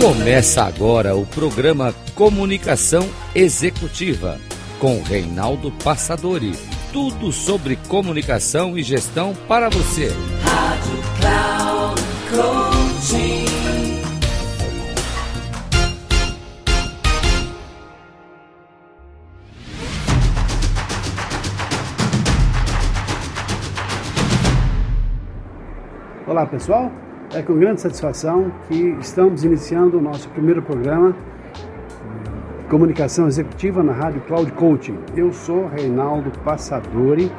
Começa agora o programa Comunicação Executiva com Reinaldo Passadori. Tudo sobre comunicação e gestão para você. Rádio Cloud Coaching. Olá pessoal, é com grande satisfação que estamos iniciando o nosso primeiro programa Comunicação Executiva na Rádio Cloud Coaching. Eu sou Reinaldo Passadori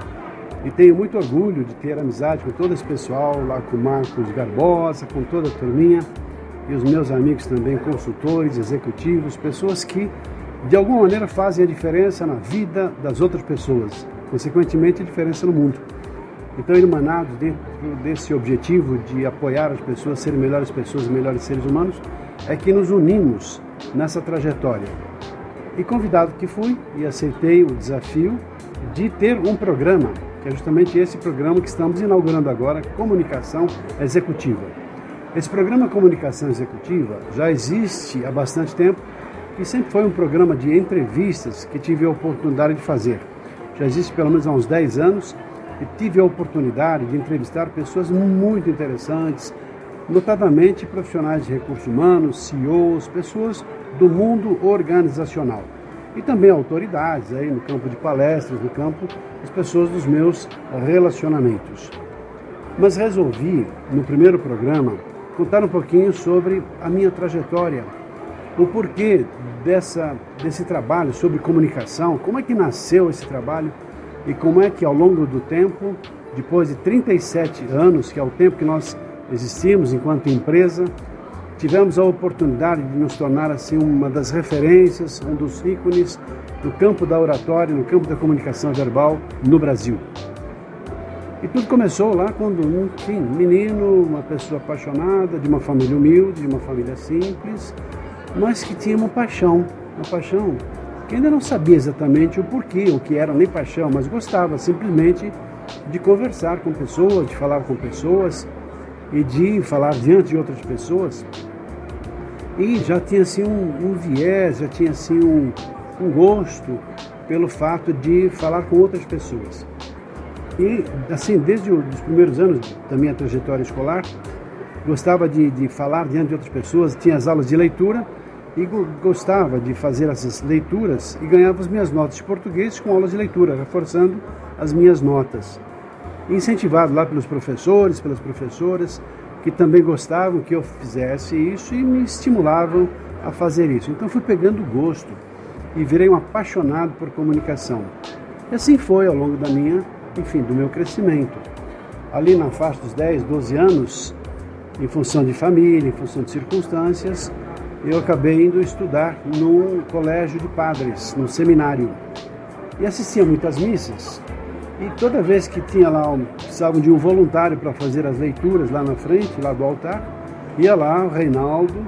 e tenho muito orgulho de ter amizade com todo esse pessoal, lá com Marcos Garbosa, com toda a turminha e os meus amigos também, consultores, executivos, pessoas que de alguma maneira fazem a diferença na vida das outras pessoas, consequentemente a diferença no mundo. Então, irmanados dentro desse objetivo de apoiar as pessoas, serem melhores pessoas, melhores seres humanos, é que nos unimos nessa trajetória. E convidado que fui e aceitei o desafio de ter um programa, que é justamente esse programa que estamos inaugurando agora, Comunicação Executiva. Esse programa Comunicação Executiva já existe há bastante tempo e sempre foi um programa de entrevistas que tive a oportunidade de fazer. Já existe pelo menos há uns 10 anos e tive a oportunidade de entrevistar pessoas muito interessantes, notadamente profissionais de recursos humanos, CEOs, pessoas do mundo organizacional. E também autoridades aí no campo de palestras, no campo das pessoas dos meus relacionamentos. Mas resolvi, no primeiro programa, contar um pouquinho sobre a minha trajetória, o porquê dessa, desse trabalho sobre comunicação, como é que nasceu esse trabalho e como é que ao longo do tempo, depois de 37 anos, que é o tempo que nós existimos enquanto empresa, tivemos a oportunidade de nos tornar assim uma das referências, um dos ícones no campo da oratória, no campo da comunicação verbal no Brasil. E tudo começou lá quando, enfim, menino, uma pessoa apaixonada, de uma família humilde, de uma família simples, mas que tinha uma paixão, uma paixão que ainda não sabia exatamente o porquê, o que era nem paixão, mas gostava simplesmente de conversar com pessoas, de falar com pessoas e de falar diante de outras pessoas. E já tinha assim um, um viés, já tinha assim um, um gosto pelo fato de falar com outras pessoas. E assim, desde os primeiros anos da minha trajetória escolar, gostava de, de falar diante de outras pessoas, tinha as aulas de leitura e gostava de fazer essas leituras e ganhava as minhas notas de português com aulas de leitura, reforçando as minhas notas. Incentivado lá pelos professores, pelas professoras, que também gostavam que eu fizesse isso e me estimulavam a fazer isso. Então fui pegando gosto e virei um apaixonado por comunicação. E assim foi ao longo da minha, enfim, do meu crescimento. Ali na faixa dos 10, 12 anos, em função de família, em função de circunstâncias, eu acabei indo estudar no colégio de padres, no seminário. E assistia muitas missas. E toda vez que tinha lá, precisavam de um voluntário para fazer as leituras lá na frente, lá do altar, ia lá o Reinaldo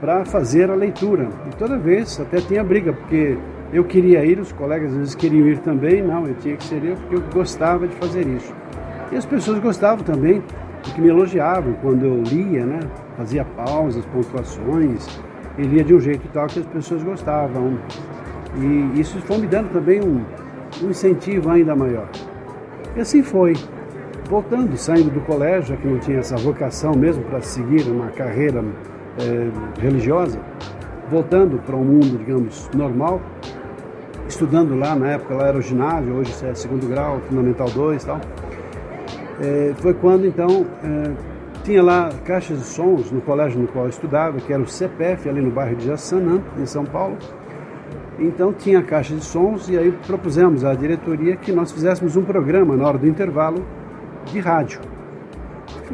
para fazer a leitura. E toda vez até tinha briga, porque eu queria ir, os colegas às vezes queriam ir também, não, eu tinha que ser eu, porque eu gostava de fazer isso. E as pessoas gostavam também, porque me elogiavam quando eu lia, né? Fazia pausas, pontuações, e lia de um jeito tal que as pessoas gostavam. E isso foi me dando também um, um incentivo ainda maior. E assim foi. Voltando, saindo do colégio, que não tinha essa vocação mesmo para seguir uma carreira é, religiosa, voltando para um mundo, digamos, normal, estudando lá, na época lá era o ginásio, hoje é segundo grau, fundamental 2 e tal é, foi quando então é, tinha lá caixas de sons no colégio no qual eu estudava, que era o CPF, ali no bairro de Jaçanã, em São Paulo. Então tinha caixa de sons e aí propusemos à diretoria que nós fizéssemos um programa na hora do intervalo de rádio,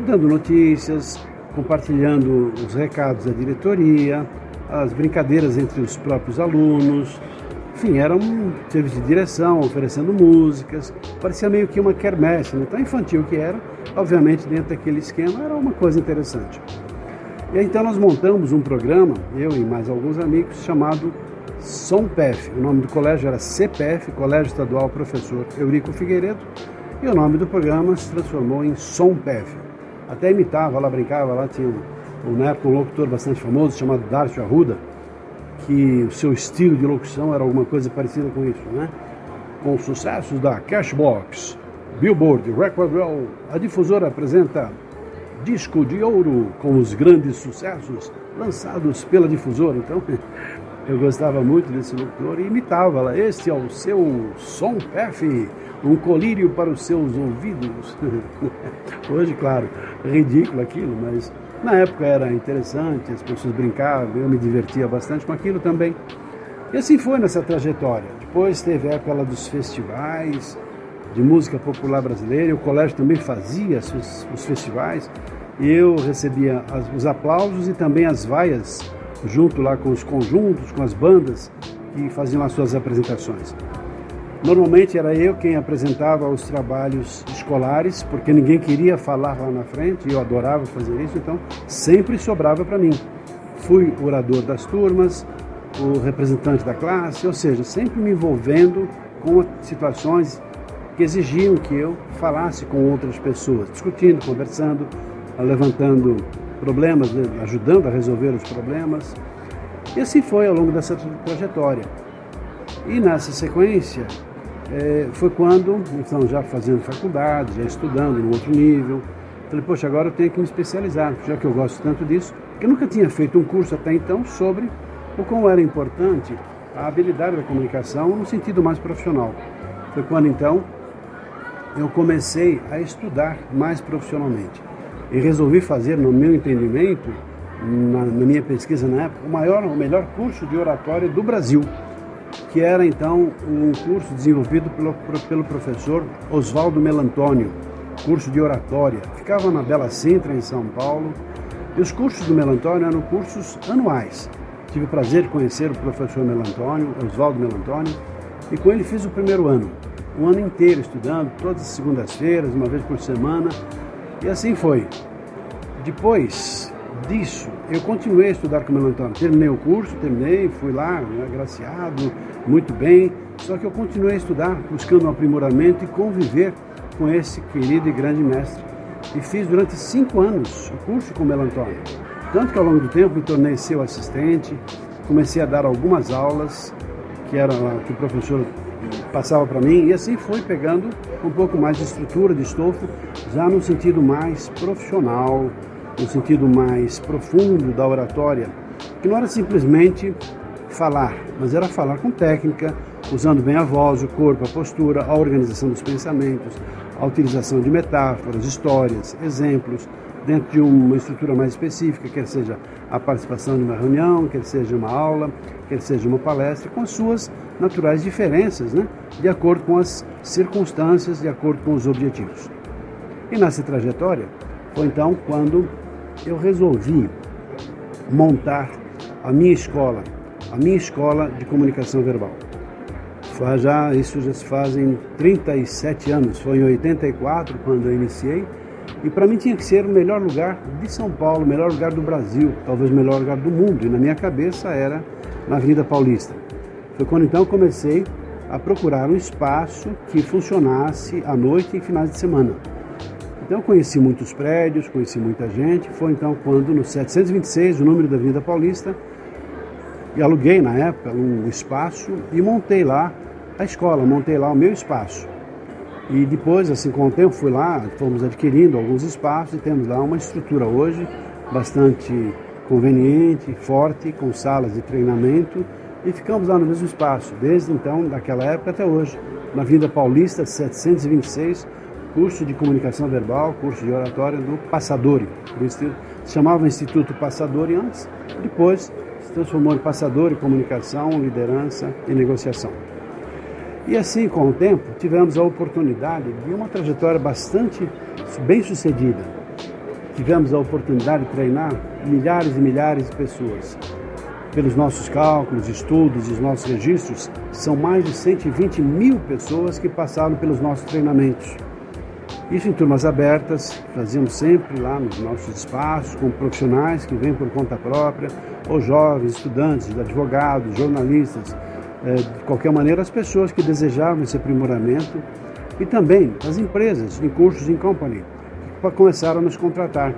dando notícias, compartilhando os recados da diretoria, as brincadeiras entre os próprios alunos, enfim, era um serviço de direção, oferecendo músicas, parecia meio que uma quermesse, né? tão infantil que era, obviamente dentro daquele esquema era uma coisa interessante. E então nós montamos um programa, eu e mais alguns amigos, chamado SOMPEF. O nome do colégio era CPF, Colégio Estadual Professor Eurico Figueiredo, e o nome do programa se transformou em SOMPEF. Até imitava, lá brincava, lá tinha na época um locutor bastante famoso chamado Darcio Arruda, que o seu estilo de locução era alguma coisa parecida com isso, né? Com sucessos da Cashbox, Billboard, Record Roll, a difusora apresenta Disco de Ouro com os grandes sucessos lançados pela difusora. Então, eu gostava muito desse locutor e imitava lá. Este é o seu som PF, um colírio para os seus ouvidos. Hoje, claro, ridículo aquilo, mas na época era interessante, as pessoas brincavam, eu me divertia bastante com aquilo também. E assim foi nessa trajetória. Depois teve a época dos festivais de música popular brasileira, o colégio também fazia os festivais, e eu recebia os aplausos e também as vaias, junto lá com os conjuntos, com as bandas que faziam as suas apresentações. Normalmente era eu quem apresentava os trabalhos escolares, porque ninguém queria falar lá na frente, e eu adorava fazer isso, então sempre sobrava para mim. Fui orador das turmas, o representante da classe, ou seja, sempre me envolvendo com situações que exigiam que eu falasse com outras pessoas, discutindo, conversando, levantando problemas, né, ajudando a resolver os problemas. E assim foi ao longo dessa trajetória. E nessa sequência, é, foi quando, então já fazendo faculdade, já estudando em outro nível, falei, poxa, agora eu tenho que me especializar, já que eu gosto tanto disso, porque eu nunca tinha feito um curso até então sobre o como era importante a habilidade da comunicação no sentido mais profissional. Foi quando então eu comecei a estudar mais profissionalmente. E resolvi fazer, no meu entendimento, na, na minha pesquisa na época, o maior, o melhor curso de oratória do Brasil que era então um curso desenvolvido pelo, pelo professor Oswaldo Melantônio, curso de oratória. Ficava na Bela Sintra, em São Paulo, e os cursos do Melantônio eram cursos anuais. Tive o prazer de conhecer o professor Melantônio, Oswaldo Melantônio, e com ele fiz o primeiro ano, um ano inteiro estudando, todas as segundas-feiras, uma vez por semana, e assim foi. Depois disso, eu continuei a estudar com o Melantônio. Terminei o curso, terminei, fui lá, né, agraciado, muito bem. Só que eu continuei a estudar, buscando um aprimoramento e conviver com esse querido e grande mestre. E fiz durante cinco anos o curso com o Melantônio. Tanto que ao longo do tempo me tornei seu assistente, comecei a dar algumas aulas que era que o professor passava para mim e assim foi pegando um pouco mais de estrutura, de estofo, já no sentido mais profissional, no sentido mais profundo da oratória, que não era simplesmente falar, mas era falar com técnica, usando bem a voz, o corpo, a postura, a organização dos pensamentos, a utilização de metáforas, histórias, exemplos, dentro de uma estrutura mais específica, quer seja a participação de uma reunião, quer seja uma aula, quer seja uma palestra, com as suas naturais diferenças, né? de acordo com as circunstâncias, de acordo com os objetivos. E nessa trajetória, foi então quando eu resolvi montar a minha escola, a minha escola de comunicação verbal. Já, isso já se fazem 37 anos, foi em 84 quando eu iniciei, e para mim tinha que ser o melhor lugar de São Paulo, o melhor lugar do Brasil, talvez o melhor lugar do mundo, e na minha cabeça era na Avenida Paulista. Foi quando então comecei a procurar um espaço que funcionasse à noite e finais de semana. Então conheci muitos prédios, conheci muita gente. Foi então quando no 726, o número da Avenida Paulista, e aluguei na época um espaço e montei lá a escola, montei lá o meu espaço. E depois, assim, com o tempo, fui lá, fomos adquirindo alguns espaços e temos lá uma estrutura hoje bastante conveniente, forte, com salas de treinamento e ficamos lá no mesmo espaço, desde então, daquela época até hoje, na Avenida Paulista 726, curso de comunicação verbal, curso de oratória do Passadori. Se chamava Instituto Passadori antes, depois se transformou em Passadori Comunicação, Liderança e Negociação. E assim, com o tempo, tivemos a oportunidade de uma trajetória bastante bem sucedida. Tivemos a oportunidade de treinar milhares e milhares de pessoas. Pelos nossos cálculos, estudos e os nossos registros, são mais de 120 mil pessoas que passaram pelos nossos treinamentos. Isso em turmas abertas, fazíamos sempre lá nos nossos espaços, com profissionais que vêm por conta própria, ou jovens, estudantes, advogados, jornalistas, é, de qualquer maneira, as pessoas que desejavam esse aprimoramento e também as empresas em cursos em company que começaram a nos contratar.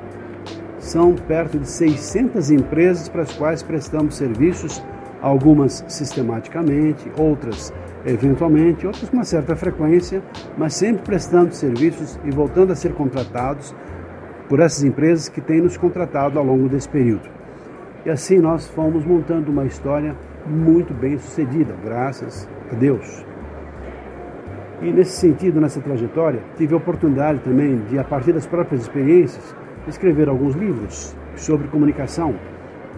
são perto de 600 empresas para as quais prestamos serviços, algumas sistematicamente, outras eventualmente, outras com uma certa frequência, mas sempre prestando serviços e voltando a ser contratados por essas empresas que têm nos contratado ao longo desse período. E assim nós fomos montando uma história muito bem sucedida, graças a Deus. E nesse sentido, nessa trajetória, tive a oportunidade também de, a partir das próprias experiências, escrever alguns livros sobre comunicação.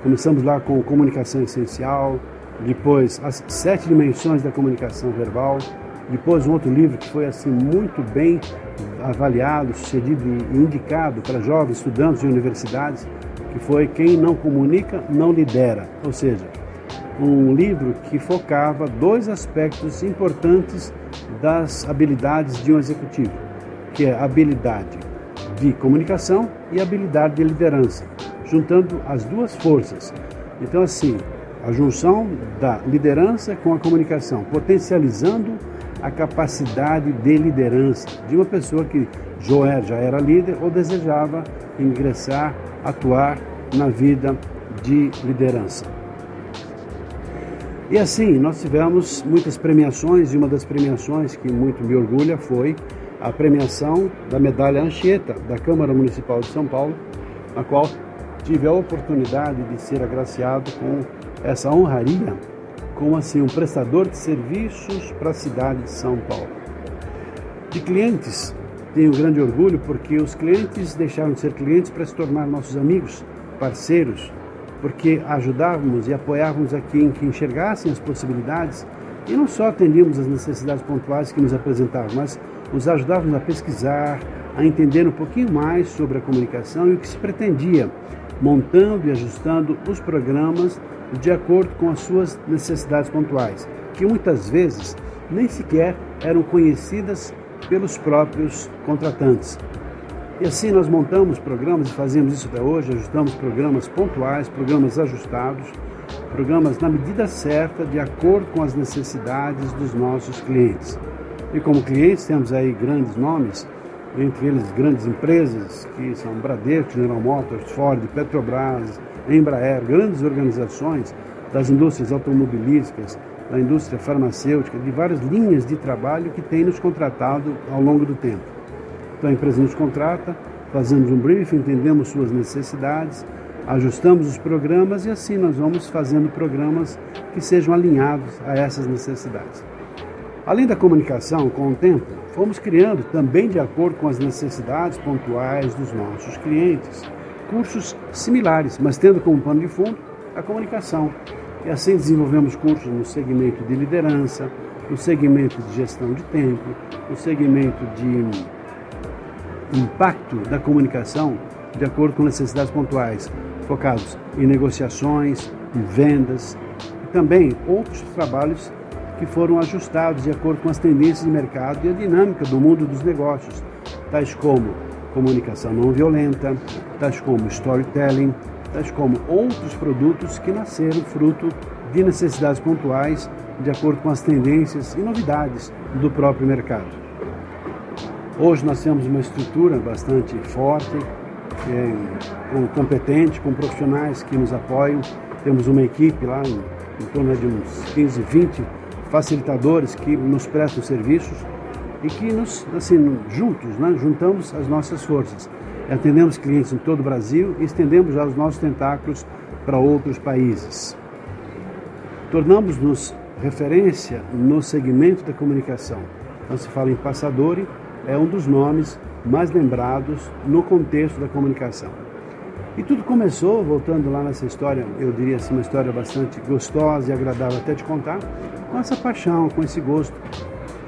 Começamos lá com Comunicação Essencial, depois As Sete Dimensões da Comunicação Verbal, depois um outro livro que foi assim muito bem avaliado, sucedido e indicado para jovens estudantes de universidades, que foi Quem não comunica não lidera, ou seja, um livro que focava dois aspectos importantes das habilidades de um executivo, que é a habilidade de comunicação e a habilidade de liderança, juntando as duas forças. Então assim, a junção da liderança com a comunicação, potencializando a capacidade de liderança de uma pessoa que já era líder ou desejava ingressar, atuar na vida de liderança. E assim, nós tivemos muitas premiações e uma das premiações que muito me orgulha foi a premiação da medalha Anchieta da Câmara Municipal de São Paulo, na qual tive a oportunidade de ser agraciado com essa honraria como assim um prestador de serviços para a cidade de São Paulo. De clientes, tenho grande orgulho porque os clientes deixaram de ser clientes para se tornar nossos amigos, parceiros, porque ajudávamos e apoiávamos a quem que enxergassem as possibilidades e não só atendíamos as necessidades pontuais que nos apresentavam, mas os ajudávamos a pesquisar, a entender um pouquinho mais sobre a comunicação e o que se pretendia, montando e ajustando os programas de acordo com as suas necessidades pontuais, que muitas vezes nem sequer eram conhecidas pelos próprios contratantes. E assim nós montamos programas e fazemos isso até hoje, ajustamos programas pontuais, programas ajustados, programas na medida certa, de acordo com as necessidades dos nossos clientes. E como clientes temos aí grandes nomes, entre eles grandes empresas que são Bradesco, General Motors, Ford, Petrobras, Embraer, grandes organizações das indústrias automobilísticas, da indústria farmacêutica, de várias linhas de trabalho que têm nos contratado ao longo do tempo. Então a empresa nos contrata, fazemos um briefing, entendemos suas necessidades, ajustamos os programas e assim nós vamos fazendo programas que sejam alinhados a essas necessidades. Além da comunicação com o tempo, fomos criando também de acordo com as necessidades pontuais dos nossos clientes cursos similares, mas tendo como pano de fundo a comunicação. E assim desenvolvemos cursos no segmento de liderança, no segmento de gestão de tempo, no segmento de impacto da comunicação de acordo com necessidades pontuais, focados em negociações, em vendas e também outros trabalhos que foram ajustados de acordo com as tendências de mercado e a dinâmica do mundo dos negócios, tais como comunicação não violenta, tais como storytelling, tais como outros produtos que nasceram fruto de necessidades pontuais de acordo com as tendências e novidades do próprio mercado. Hoje nós temos uma estrutura bastante forte, é, competente, com profissionais que nos apoiam. Temos uma equipe lá em, em torno de uns 15, 20 facilitadores que nos prestam serviços e que nos, assim, juntos, né, juntamos as nossas forças. Atendemos clientes em todo o Brasil e estendemos já os nossos tentáculos para outros países. Tornamos-nos referência no segmento da comunicação. Então, se fala em Passadori, é um dos nomes mais lembrados no contexto da comunicação. E tudo começou, voltando lá nessa história, eu diria assim, uma história bastante gostosa e agradável até de contar, com essa paixão, com esse gosto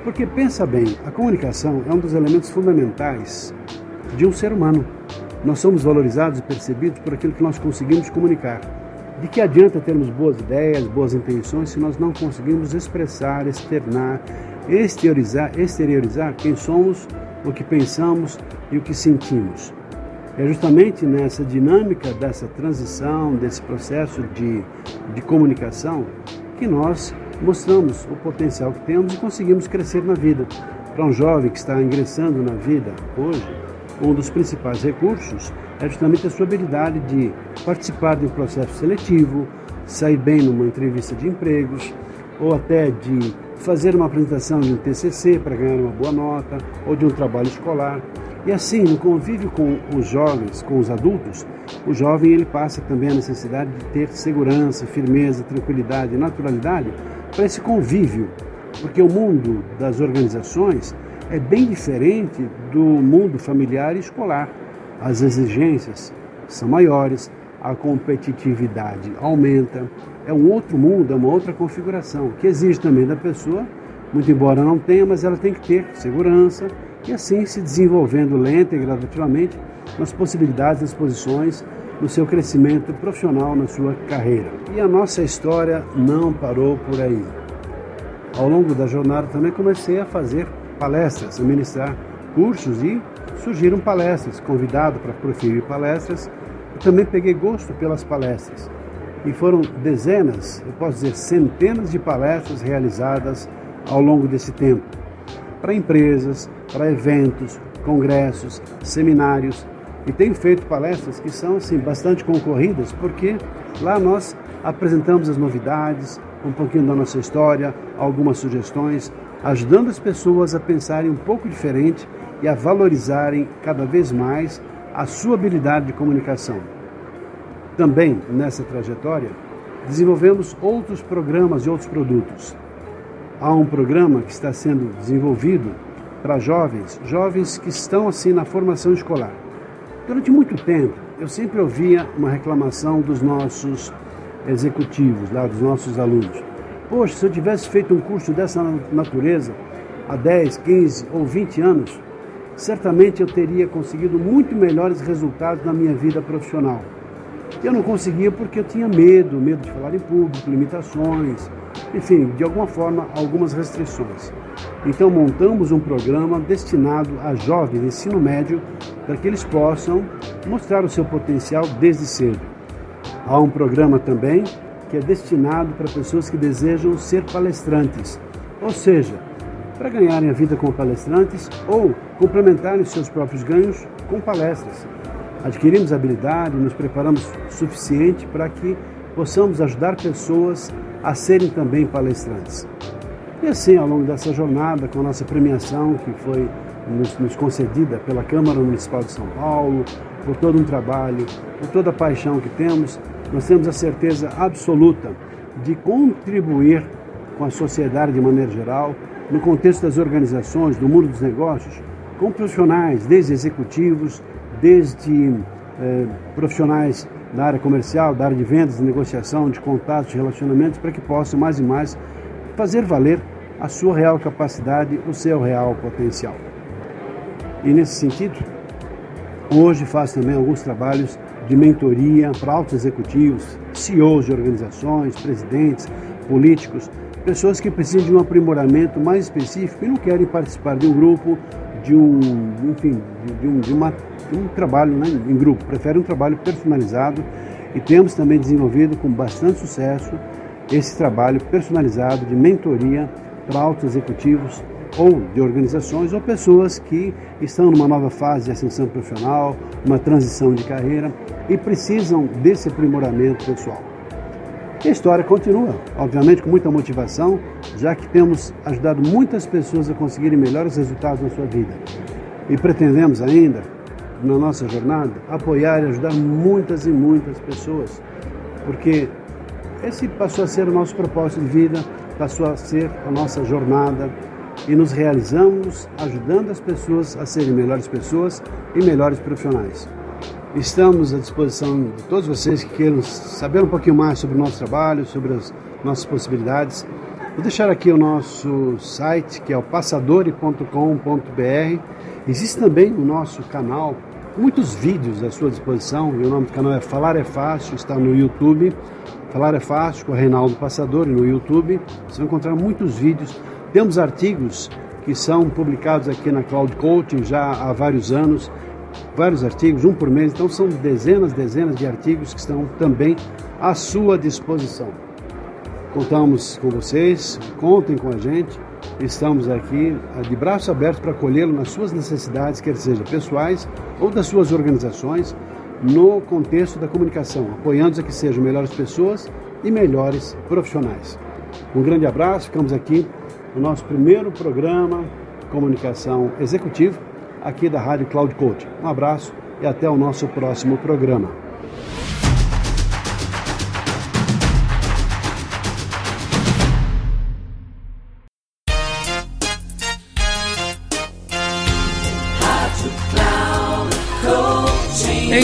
porque pensa bem, a comunicação é um dos elementos fundamentais de um ser humano. Nós somos valorizados e percebidos por aquilo que nós conseguimos comunicar. De que adianta termos boas ideias, boas intenções, se nós não conseguimos expressar, externar, exteriorizar, exteriorizar quem somos, o que pensamos e o que sentimos? É justamente nessa dinâmica dessa transição, desse processo de, de comunicação, que nós mostramos o potencial que temos e conseguimos crescer na vida. Para um jovem que está ingressando na vida hoje, um dos principais recursos é justamente a sua habilidade de participar de um processo seletivo, sair bem numa entrevista de empregos, ou até de fazer uma apresentação de um TCC para ganhar uma boa nota, ou de um trabalho escolar. E assim, no convívio com os jovens, com os adultos, o jovem ele passa também a necessidade de ter segurança, firmeza, tranquilidade, naturalidade para esse convívio, porque o mundo das organizações é bem diferente do mundo familiar e escolar. As exigências são maiores, a competitividade aumenta, é um outro mundo, é uma outra configuração, que exige também da pessoa, muito embora não tenha, mas ela tem que ter segurança e assim se desenvolvendo lenta e gradativamente nas possibilidades, nas posições, no seu crescimento profissional, na sua carreira. E a nossa história não parou por aí. Ao longo da jornada também comecei a fazer palestras, a ministrar cursos e surgiram palestras, convidado para proferir palestras. Eu também peguei gosto pelas palestras. E foram dezenas, eu posso dizer centenas de palestras realizadas ao longo desse tempo. Para empresas, para eventos, congressos, seminários. E tenho feito palestras que são assim, bastante concorridas, porque lá nós apresentamos as novidades, um pouquinho da nossa história, algumas sugestões, ajudando as pessoas a pensarem um pouco diferente e a valorizarem cada vez mais a sua habilidade de comunicação. Também nessa trajetória, desenvolvemos outros programas e outros produtos. Há um programa que está sendo desenvolvido para jovens, jovens que estão assim na formação escolar. Durante muito tempo, eu sempre ouvia uma reclamação dos nossos executivos, lá dos nossos alunos. Poxa, se eu tivesse feito um curso dessa natureza há 10, 15 ou 20 anos, certamente eu teria conseguido muito melhores resultados na minha vida profissional. Eu não conseguia porque eu tinha medo, medo de falar em público, limitações, enfim, de alguma forma, algumas restrições. Então montamos um programa destinado a jovens de ensino médio para que eles possam mostrar o seu potencial desde cedo. Há um programa também que é destinado para pessoas que desejam ser palestrantes, ou seja, para ganharem a vida como palestrantes ou complementarem seus próprios ganhos com palestras. Adquirimos habilidade, nos preparamos suficiente para que possamos ajudar pessoas a serem também palestrantes. E assim, ao longo dessa jornada, com a nossa premiação que foi nos, nos concedida pela Câmara Municipal de São Paulo, por todo um trabalho, por toda a paixão que temos, nós temos a certeza absoluta de contribuir com a sociedade de maneira geral, no contexto das organizações, do mundo dos negócios, com profissionais, desde executivos, desde eh, profissionais da área comercial, da área de vendas, de negociação, de contatos, de relacionamentos, para que possam mais e mais fazer valer a sua real capacidade, o seu real potencial. E nesse sentido, hoje faço também alguns trabalhos de mentoria para altos executivos, CEOs de organizações, presidentes, políticos, pessoas que precisam de um aprimoramento mais específico e não querem participar de um grupo, de um, enfim, de um, de uma, um trabalho né, em grupo, preferem um trabalho personalizado e temos também desenvolvido com bastante sucesso esse trabalho personalizado de mentoria para altos executivos ou de organizações ou pessoas que estão numa nova fase de ascensão profissional, uma transição de carreira e precisam desse aprimoramento pessoal. E a história continua, obviamente com muita motivação, já que temos ajudado muitas pessoas a conseguirem melhores resultados na sua vida. E pretendemos ainda, na nossa jornada, apoiar e ajudar muitas e muitas pessoas, porque esse passou a ser o nosso propósito de vida, passou a ser a nossa jornada e nos realizamos ajudando as pessoas a serem melhores pessoas e melhores profissionais. Estamos à disposição de todos vocês que queiram saber um pouquinho mais sobre o nosso trabalho, sobre as nossas possibilidades. Vou deixar aqui o nosso site, que é o passadore.com.br. Existe também o nosso canal, muitos vídeos à sua disposição. O nome do canal é Falar é Fácil, está no YouTube. Falar é Fácil com o Reinaldo Passadori no YouTube. Você vai encontrar muitos vídeos. Temos artigos que são publicados aqui na Cloud Coaching já há vários anos vários artigos, um por mês, então são dezenas, dezenas de artigos que estão também à sua disposição. Contamos com vocês, contem com a gente estamos aqui eh, de braços abertos para acolhê-lo nas suas necessidades, quer seja pessoais ou das suas organizações, no contexto da comunicação, apoiando a que sejam melhores pessoas e melhores profissionais. Um grande abraço, ficamos aqui no nosso primeiro programa Comunicação Executiva, aqui da Rádio Cloud Coach. Um abraço e até o nosso próximo programa.